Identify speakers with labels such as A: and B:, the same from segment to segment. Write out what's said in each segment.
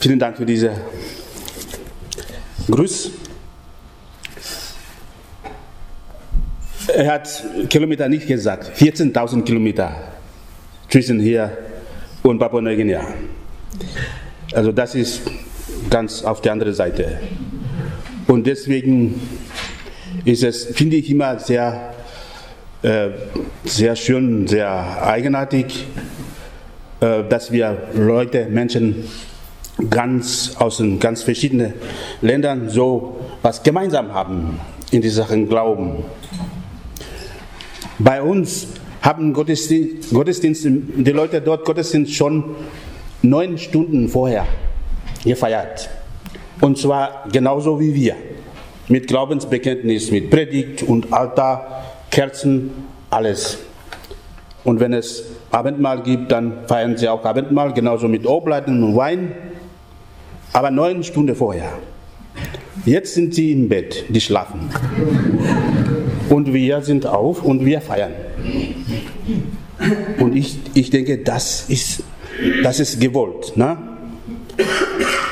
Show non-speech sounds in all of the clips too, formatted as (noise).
A: Vielen Dank für diese Gruß. Er hat Kilometer nicht gesagt, 14.000 Kilometer zwischen hier und Papua-Neuguinea. Also das ist ganz auf der anderen Seite. Und deswegen ist es, finde ich, immer sehr, äh, sehr schön, sehr eigenartig, äh, dass wir Leute, Menschen ganz aus den ganz verschiedenen Ländern so was gemeinsam haben in die Sachen Glauben. Bei uns haben Gottesdienst, Gottesdienst, die Leute dort Gottesdienst schon neun Stunden vorher gefeiert. Und zwar genauso wie wir. Mit Glaubensbekenntnis, mit Predigt und Altar, Kerzen, alles. Und wenn es Abendmahl gibt, dann feiern sie auch Abendmahl, genauso mit Obleiten und Wein. Aber neun Stunden vorher. Jetzt sind sie im Bett, die schlafen. Und wir sind auf und wir feiern. Und ich, ich denke, das ist, das ist gewollt. Ne?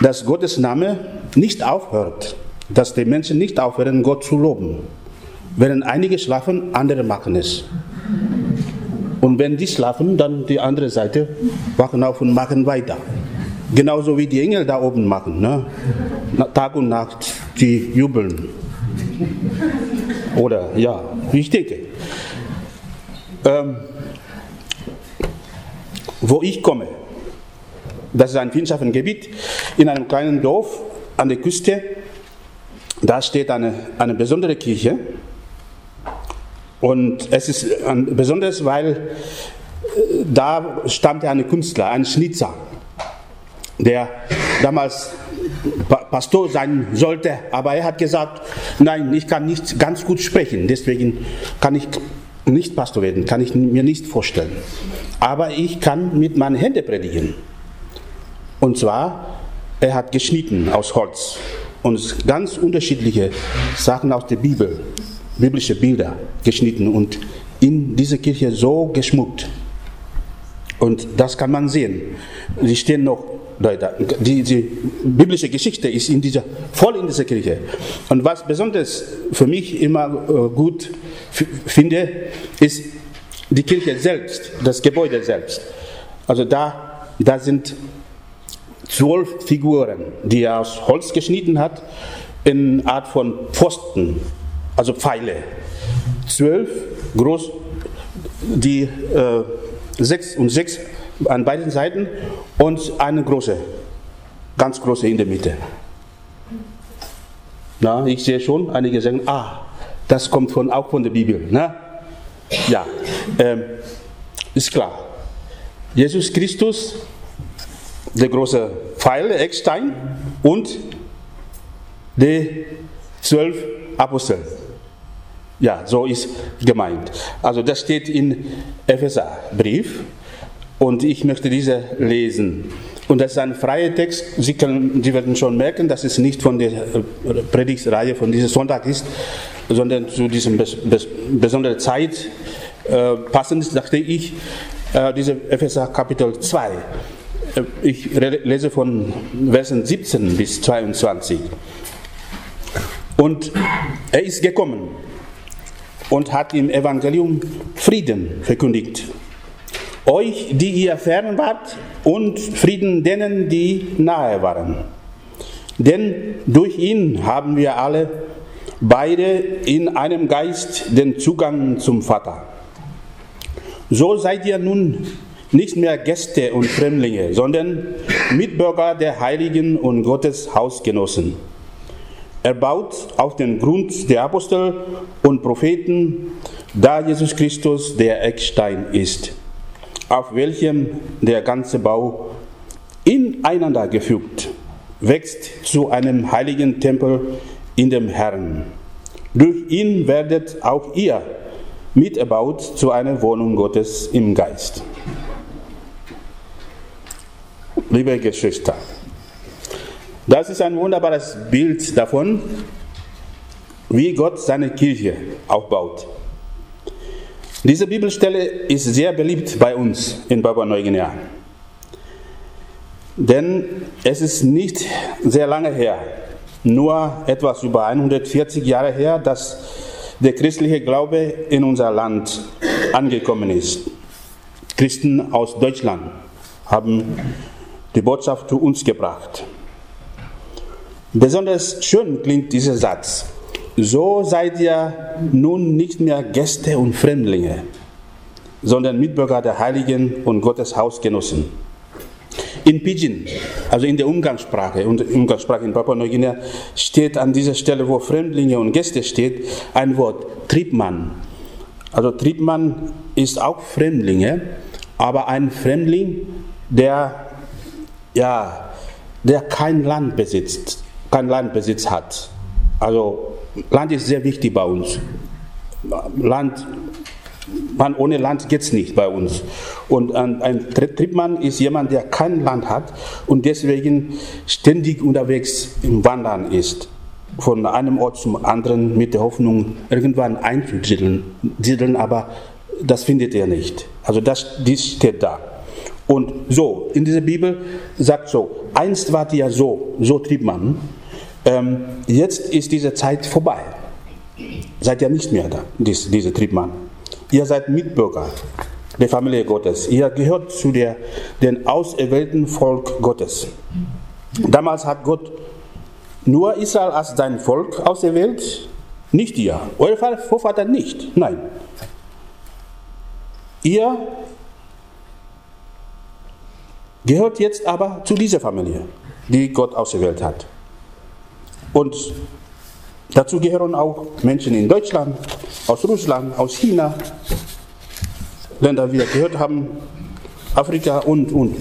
A: Dass Gottes Name nicht aufhört. Dass die Menschen nicht aufhören, Gott zu loben. Während einige schlafen, andere machen es. Und wenn die schlafen, dann die andere Seite wachen auf und machen weiter. Genauso wie die Engel da oben machen. Ne? Tag und Nacht, die jubeln. Oder ja, wie ich denke. Ähm, wo ich komme, das ist ein Gebiet in einem kleinen Dorf an der Küste. Da steht eine, eine besondere Kirche. Und es ist besonders, weil äh, da stammte ein Künstler, ein Schnitzer, der damals Pastor sein sollte, aber er hat gesagt, nein, ich kann nicht ganz gut sprechen, deswegen kann ich nicht Pastor werden, kann ich mir nicht vorstellen. Aber ich kann mit meinen Händen predigen. Und zwar, er hat geschnitten aus Holz und ganz unterschiedliche Sachen aus der Bibel, biblische Bilder geschnitten und in diese Kirche so geschmückt. Und das kann man sehen. Sie stehen noch die, die, biblische Geschichte ist in dieser, voll in dieser Kirche. Und was besonders für mich immer äh, gut finde, ist die Kirche selbst, das Gebäude selbst. Also da, da sind zwölf Figuren, die er aus Holz geschnitten hat, in Art von Pfosten, also Pfeile. Zwölf groß, die äh, sechs und sechs an beiden Seiten und eine große, ganz große in der Mitte. Na, ich sehe schon, einige sagen, ah, das kommt von, auch von der Bibel. Na? Ja, ähm, ist klar. Jesus Christus, der große Pfeil, Eckstein und die zwölf Apostel. Ja, so ist gemeint. Also das steht in Epheserbrief und ich möchte diese lesen. Und das ist ein freier Text. Sie, können, Sie werden schon merken, dass es nicht von der äh, Predigtreihe von diesem Sonntag ist, sondern zu dieser bes bes besonderen Zeit äh, passend, dachte ich, äh, diese Epheser Kapitel 2. Äh, ich lese von Versen 17 bis 22. Und er ist gekommen und hat im Evangelium Frieden verkündigt euch, die ihr fern wart, und Frieden denen, die nahe waren. Denn durch ihn haben wir alle beide in einem Geist den Zugang zum Vater. So seid ihr nun nicht mehr Gäste und Fremdlinge, sondern Mitbürger der Heiligen und Gottes Hausgenossen. Er baut auf den Grund der Apostel und Propheten, da Jesus Christus der Eckstein ist auf welchem der ganze Bau ineinander gefügt wächst zu einem heiligen Tempel in dem Herrn. Durch ihn werdet auch ihr miterbaut zu einer Wohnung Gottes im Geist. Liebe Geschwister, das ist ein wunderbares Bild davon, wie Gott seine Kirche aufbaut. Diese Bibelstelle ist sehr beliebt bei uns in Papua Neuguinea. Denn es ist nicht sehr lange her, nur etwas über 140 Jahre her, dass der christliche Glaube in unser Land angekommen ist. Christen aus Deutschland haben die Botschaft zu uns gebracht. Besonders schön klingt dieser Satz. So seid ihr nun nicht mehr Gäste und Fremdlinge, sondern Mitbürger der Heiligen und Gottes Hausgenossen. In Pidgin, also in der Umgangssprache, und Umgangssprache in Papua-Neuguinea, steht an dieser Stelle, wo Fremdlinge und Gäste steht, ein Wort, Triebmann. Also Triebmann ist auch Fremdlinge, aber ein Fremdling, der, ja, der kein Land besitzt, kein Landbesitz hat. Also Land ist sehr wichtig bei uns. Land man, ohne Land geht es nicht bei uns. Und ein, Triebmann ist jemand, der kein Land hat und deswegen ständig unterwegs im Wandern ist. Von einem Ort zum anderen mit der Hoffnung, irgendwann einzusiedeln, aber das findet er nicht. Also das, dies steht da. Und so, in dieser Bibel sagt so, einst wart ihr so, so trieb man, ähm, jetzt ist diese Zeit vorbei. Seid ihr nicht mehr da, dies, diese Triebmann. Ihr seid Mitbürger der Familie Gottes. Ihr gehört zu der, den auserwählten Volk Gottes. Damals hat Gott nur Israel als sein Volk auserwählt, nicht ihr. Euer Vorvater nicht. Nein. Ihr gehört jetzt aber zu dieser Familie, die Gott auserwählt hat. Und Dazu gehören auch Menschen in Deutschland, aus Russland, aus China, Länder, wie wir gehört haben, Afrika und, und.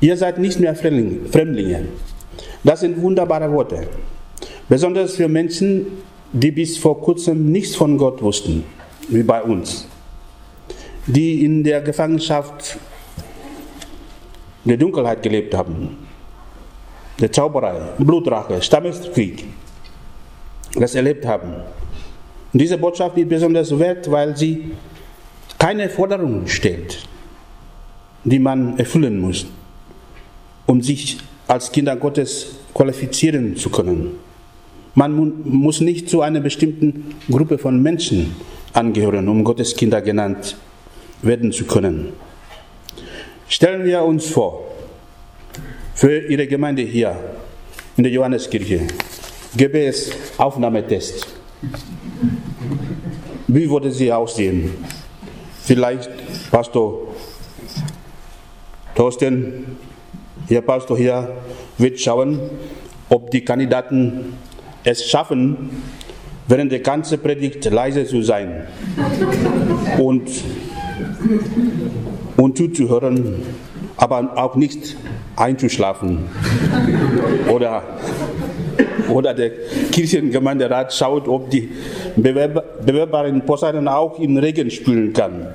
A: Ihr seid nicht mehr Fremdlinge. Das sind wunderbare Worte. Besonders für Menschen, die bis vor kurzem nichts von Gott wussten, wie bei uns. Die in der Gefangenschaft der Dunkelheit gelebt haben. Der Zauberei, Blutrache, Stammeskrieg das erlebt haben. Und diese Botschaft ist besonders wert, weil sie keine Forderungen stellt, die man erfüllen muss, um sich als Kinder Gottes qualifizieren zu können. Man muss nicht zu einer bestimmten Gruppe von Menschen angehören, um Gottes Kinder genannt werden zu können. Stellen wir uns vor, für Ihre Gemeinde hier in der Johanneskirche, gäbe es Aufnahmetest. Wie würde sie aussehen? Vielleicht Pastor Thorsten, Herr Pastor hier, wird schauen, ob die Kandidaten es schaffen, während der ganzen Predigt leise zu sein und, und zuzuhören, aber auch nicht einzuschlafen oder oder der Kirchengemeinderat schaut, ob die Bewerber, Bewerberin Poseidon auch im Regen spülen kann.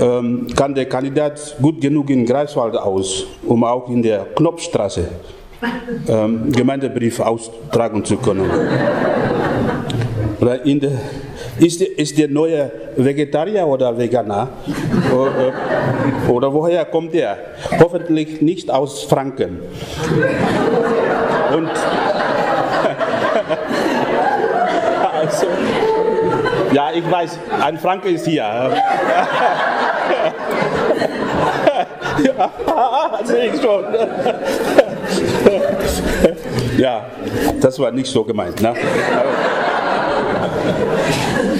A: Ähm, kann der Kandidat gut genug in Greifswald aus, um auch in der Knopfstraße ähm, Gemeindebrief austragen zu können? Oder in der, ist, ist der neue Vegetarier oder Veganer? Oder, woher kommt er? Hoffentlich nicht aus Franken. Und (laughs) also, ja, ich weiß, ein Franke ist hier. ja, (laughs) sehe ich schon. (laughs) ja, das war nicht so gemeint. Ne?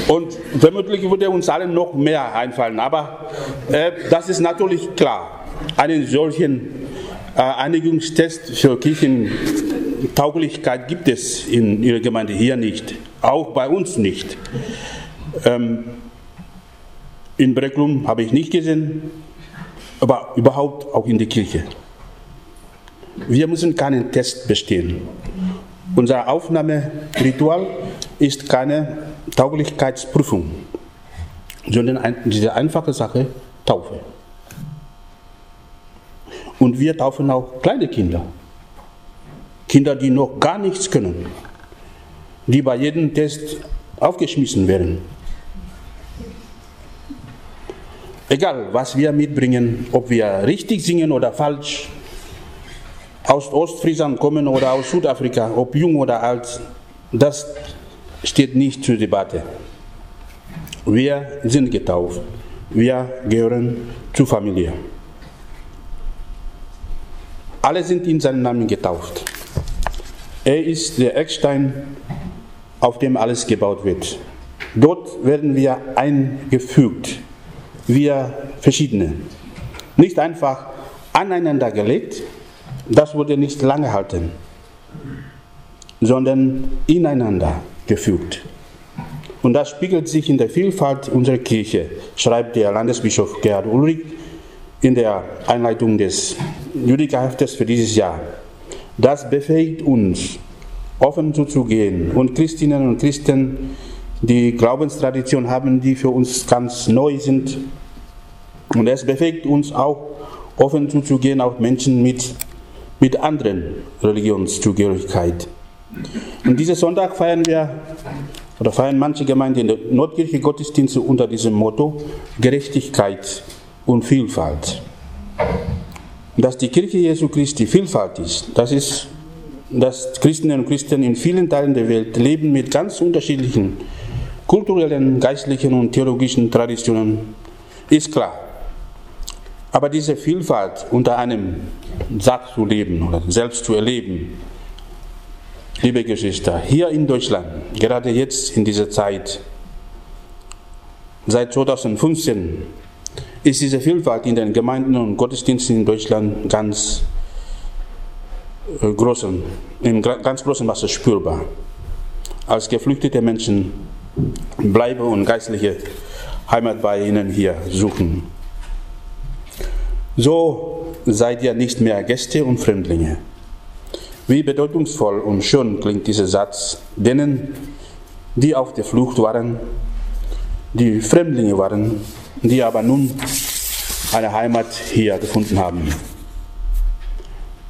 A: Und vermutlich würde uns allen noch mehr einfallen. Aber äh, das ist natürlich klar. Einen solchen äh, Einigungstest für Kirchentauglichkeit gibt es in Ihrer Gemeinde hier nicht. Auch bei uns nicht. Ähm, in Brecklum habe ich nicht gesehen, aber überhaupt auch in der Kirche. Wir müssen keinen Test bestehen. Unser Aufnahmeritual ist keine Tauglichkeitsprüfung, sondern diese einfache Sache Taufe. Und wir taufen auch kleine Kinder. Kinder, die noch gar nichts können, die bei jedem Test aufgeschmissen werden. Egal, was wir mitbringen, ob wir richtig singen oder falsch, aus Ostfriesland kommen oder aus Südafrika, ob jung oder alt, das steht nicht zur Debatte. Wir sind getauft. Wir gehören zur Familie. Alle sind in seinem Namen getauft. Er ist der Eckstein, auf dem alles gebaut wird. Dort werden wir eingefügt, wir verschiedene. Nicht einfach aneinander gelegt, das würde nicht lange halten, sondern ineinander gefügt. Und das spiegelt sich in der Vielfalt unserer Kirche, schreibt der Landesbischof Gerhard Ulrich in der Einleitung des Judika-Heftes für dieses Jahr. Das befähigt uns, offen zuzugehen und Christinnen und Christen, die Glaubenstradition haben, die für uns ganz neu sind. Und es befähigt uns auch, offen zuzugehen auf Menschen mit, mit anderen Religionszugehörigkeit. Und diesen Sonntag feiern wir oder feiern manche Gemeinden in der Nordkirche Gottesdienste unter diesem Motto Gerechtigkeit und Vielfalt. Dass die Kirche Jesu Christi Vielfalt ist, das ist, dass Christinnen und Christen in vielen Teilen der Welt leben mit ganz unterschiedlichen kulturellen, geistlichen und theologischen Traditionen, ist klar. Aber diese Vielfalt unter einem Satz zu leben oder selbst zu erleben, liebe Geschwister, hier in Deutschland, gerade jetzt in dieser Zeit, seit 2015, ist diese Vielfalt in den Gemeinden und Gottesdiensten in Deutschland ganz äh, großen, in ganz großem Maße spürbar. Als geflüchtete Menschen bleiben und geistliche Heimat bei ihnen hier suchen. So seid ihr nicht mehr Gäste und Fremdlinge wie bedeutungsvoll und schön klingt dieser Satz denen, die auf der Flucht waren, die Fremdlinge waren, die aber nun eine Heimat hier gefunden haben.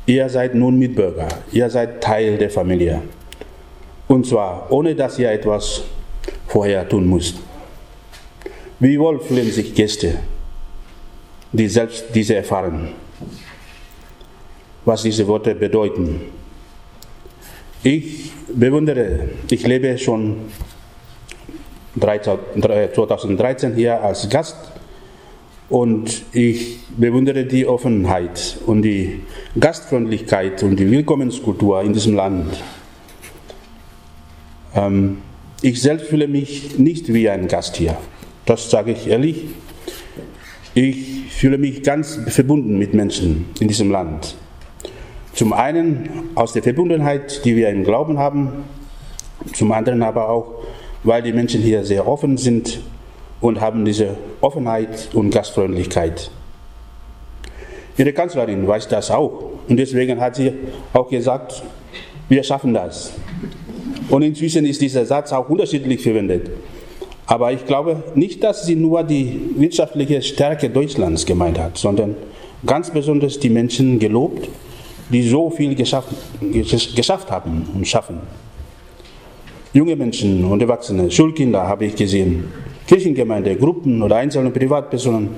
A: Ihr seid nun Mitbürger, ihr seid Teil der Familie. Und zwar ohne dass ihr etwas vorher tun müsst. Wie wohl fühlen sich Gäste, die selbst diese erfahren, was diese Worte bedeuten ich bewundere, ich lebe schon 2013 hier als Gast und ich bewundere die Offenheit und die Gastfreundlichkeit und die Willkommenskultur in diesem Land. Ähm, ich selbst fühle mich nicht wie ein Gast hier, das sage ich ehrlich. Ich fühle mich ganz verbunden mit Menschen in diesem Land. Zum einen aus der Verbundenheit, die wir im Glauben haben, zum anderen aber auch, weil die Menschen hier sehr offen sind und haben diese Offenheit und Gastfreundlichkeit. Ihre Kanzlerin weiß das auch und deswegen hat sie auch gesagt, wir schaffen das. Und inzwischen ist dieser Satz auch unterschiedlich verwendet. Aber ich glaube nicht, dass sie nur die wirtschaftliche Stärke Deutschlands gemeint hat, sondern ganz besonders die Menschen gelobt die so viel geschafft, geschafft haben und schaffen. Junge Menschen und Erwachsene, Schulkinder habe ich gesehen, Kirchengemeinde, Gruppen oder einzelne Privatpersonen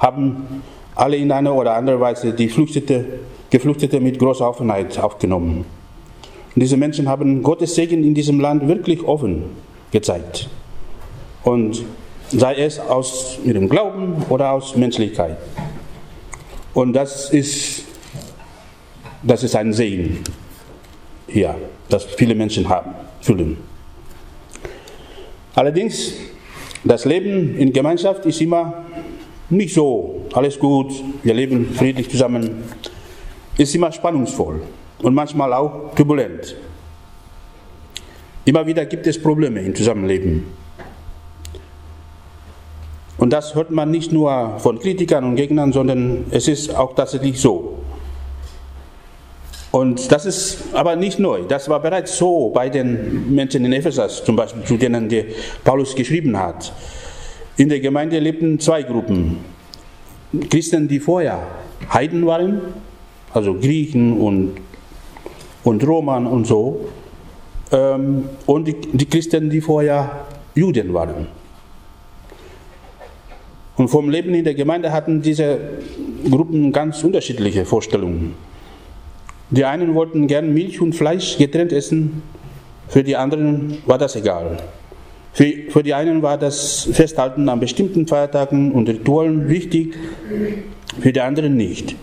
A: haben alle in einer oder anderen Weise die Flüchtete, Geflüchtete mit großer Offenheit aufgenommen. Und diese Menschen haben Gottes Segen in diesem Land wirklich offen gezeigt. Und sei es aus ihrem Glauben oder aus Menschlichkeit. Und das ist das ist ein Segen hier, das viele Menschen haben, fühlen. Allerdings, das Leben in Gemeinschaft ist immer nicht so, alles gut, wir leben friedlich zusammen, ist immer spannungsvoll und manchmal auch turbulent. Immer wieder gibt es Probleme im Zusammenleben. Und das hört man nicht nur von Kritikern und Gegnern, sondern es ist auch tatsächlich so. Und das ist aber nicht neu. Das war bereits so bei den Menschen in Ephesus, zum Beispiel, zu denen der Paulus geschrieben hat. In der Gemeinde lebten zwei Gruppen. Christen, die vorher Heiden waren, also Griechen und, und Roman und so, ähm, und die, die Christen, die vorher Juden waren. Und vom Leben in der Gemeinde hatten diese Gruppen ganz unterschiedliche Vorstellungen. Die einen wollten gern Milch und Fleisch getrennt essen, für die anderen war das egal. Für, für die einen war das Festhalten an bestimmten Feiertagen und Ritualen wichtig, für die anderen nicht.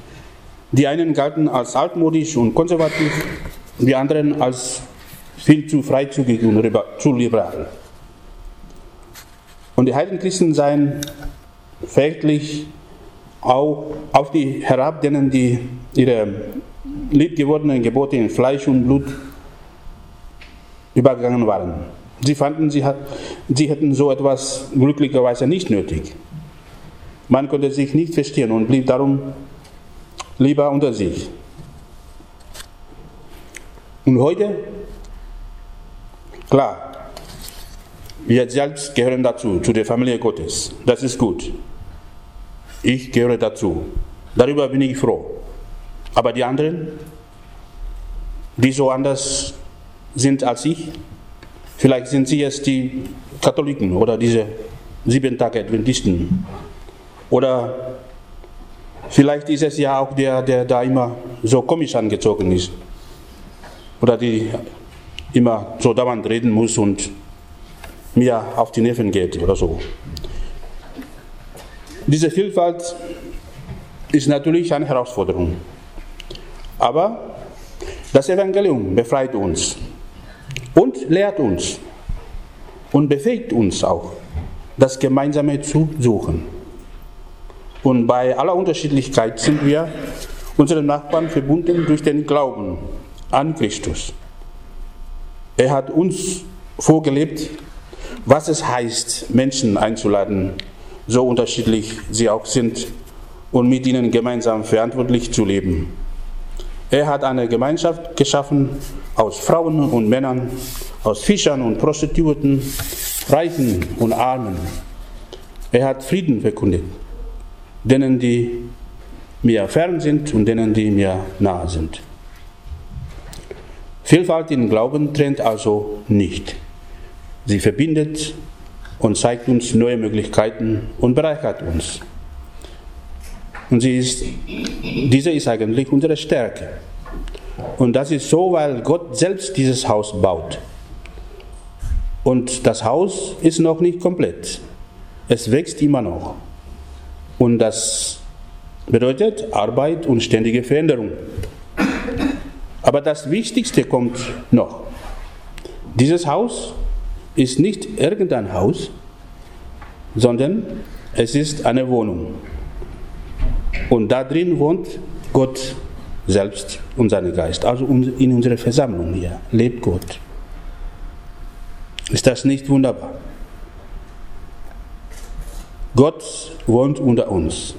A: Die einen galten als altmodisch und konservativ, die anderen als viel zu freizügig und zu liberal. Und die Heidenchristen seien fähiglich auch auf die herab, denen die ihre liebgewordenen Gebote in Fleisch und Blut übergegangen waren. Sie fanden, sie, hat, sie hätten so etwas glücklicherweise nicht nötig. Man konnte sich nicht verstehen und blieb darum lieber unter sich. Und heute, klar, wir selbst gehören dazu, zu der Familie Gottes. Das ist gut. Ich gehöre dazu. Darüber bin ich froh. Aber die anderen, die so anders sind als ich, vielleicht sind sie jetzt die Katholiken oder diese sieben Tage Adventisten. Oder vielleicht ist es ja auch der, der da immer so komisch angezogen ist. Oder die immer so dauernd reden muss und mir auf die Nerven geht oder so. Diese Vielfalt ist natürlich eine Herausforderung. Aber das Evangelium befreit uns und lehrt uns und befähigt uns auch, das Gemeinsame zu suchen. Und bei aller Unterschiedlichkeit sind wir unseren Nachbarn verbunden durch den Glauben an Christus. Er hat uns vorgelebt, was es heißt, Menschen einzuladen, so unterschiedlich sie auch sind, und mit ihnen gemeinsam verantwortlich zu leben. Er hat eine Gemeinschaft geschaffen aus Frauen und Männern, aus Fischern und Prostituierten, Reichen und Armen. Er hat Frieden verkündet, denen, die mir fern sind und denen, die mir nahe sind. Vielfalt im Glauben trennt also nicht. Sie verbindet und zeigt uns neue Möglichkeiten und bereichert uns. Und sie ist, diese ist eigentlich unsere Stärke. Und das ist so, weil Gott selbst dieses Haus baut. Und das Haus ist noch nicht komplett. Es wächst immer noch. Und das bedeutet Arbeit und ständige Veränderung. Aber das Wichtigste kommt noch. Dieses Haus ist nicht irgendein Haus, sondern es ist eine Wohnung. Und da drin wohnt Gott selbst und sein Geist. Also in unserer Versammlung hier lebt Gott. Ist das nicht wunderbar? Gott wohnt unter uns.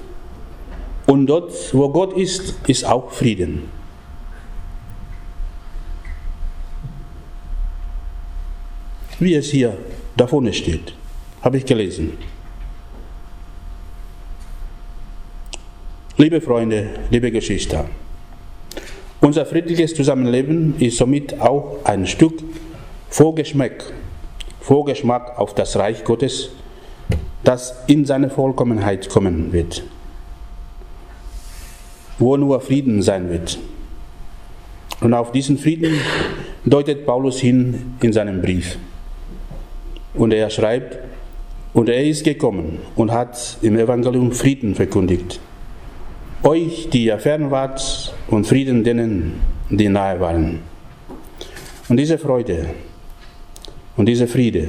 A: Und dort, wo Gott ist, ist auch Frieden. Wie es hier da vorne steht, habe ich gelesen. Liebe Freunde, liebe Geschwister, unser friedliches Zusammenleben ist somit auch ein Stück Vorgeschmack, Vorgeschmack auf das Reich Gottes, das in seine Vollkommenheit kommen wird, wo nur Frieden sein wird. Und auf diesen Frieden deutet Paulus hin in seinem Brief. Und er schreibt, und er ist gekommen und hat im Evangelium Frieden verkündigt euch, die ihr fern wart, und Frieden denen, die nahe waren. Und diese Freude und diese Friede,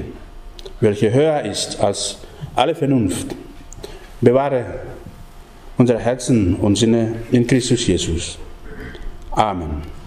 A: welche höher ist als alle Vernunft, bewahre unsere Herzen und Sinne in Christus Jesus. Amen.